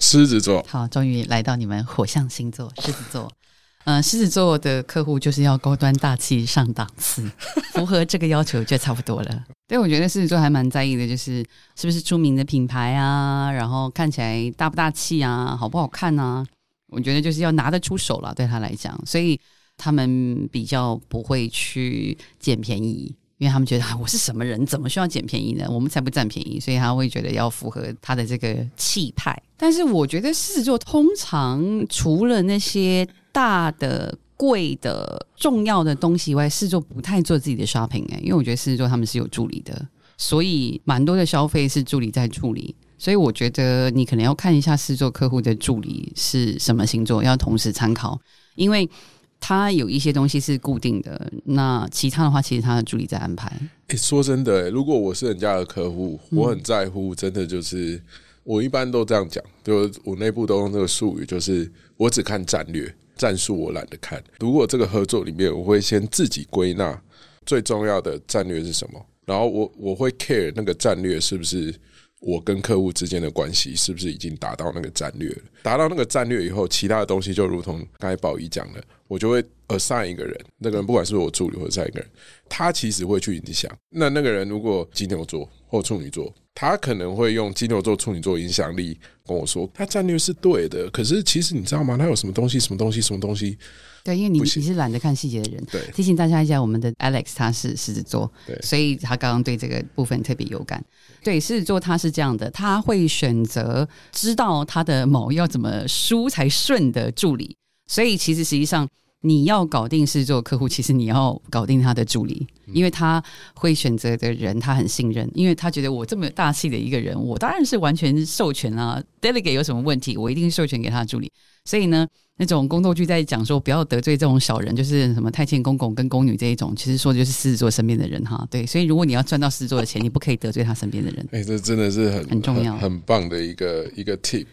狮子座，好，终于来到你们火象星座狮子座。嗯，狮子座的客户就是要高端大气上档次，符合这个要求就差不多了。对，我觉得狮子座还蛮在意的，就是是不是出名的品牌啊，然后看起来大不大气啊，好不好看啊？我觉得就是要拿得出手了，对他来讲，所以他们比较不会去捡便宜，因为他们觉得啊，我是什么人，怎么需要捡便宜呢？我们才不占便宜，所以他会觉得要符合他的这个气派。但是我觉得狮子座通常除了那些大的、贵的、重要的东西以外，狮子座不太做自己的 shopping 哎、因为我觉得狮子座他们是有助理的，所以蛮多的消费是助理在处理。所以我觉得你可能要看一下狮子座客户的助理是什么星座，要同时参考，因为他有一些东西是固定的，那其他的话其实他的助理在安排。诶说真的、诶如果我是人家的客户，我很在乎，真的就是我一般都这样讲，就我内部都用这个术语，就是我只看战略，战术我懒得看。如果这个合作里面，我会先自己归纳最重要的战略是什么，然后我我会 care 那个战略是不是。我跟客户之间的关系是不是已经达到那个战略了？达到那个战略以后，其他的东西就如同刚才宝仪讲的，我就会 assign 一个人，那个人不管是我助理或者是一个人，他其实会去影响。那那个人如果金牛座或处女座，他可能会用金牛座、处女座影响力跟我说，他战略是对的。可是其实你知道吗？他有什么东西、什么东西、什么东西？对，因为你你是懒得看细节的人。对提醒大家一下，我们的 Alex 他是狮子座，对所以他刚刚对这个部分特别有感。对，狮子座他是这样的，他会选择知道他的某要怎么输才顺的助理，所以其实实际上。你要搞定狮子座客户，其实你要搞定他的助理，因为他会选择的人他很信任，因为他觉得我这么大气的一个人，我当然是完全授权啊，delegate 有什么问题，我一定授权给他的助理。所以呢，那种宫斗剧在讲说不要得罪这种小人，就是什么太监公公跟宫女这一种，其实说的就是狮子座身边的人哈。对，所以如果你要赚到狮子座的钱，你不可以得罪他身边的人。哎、这真的是很很重要很棒的一个一个 tip。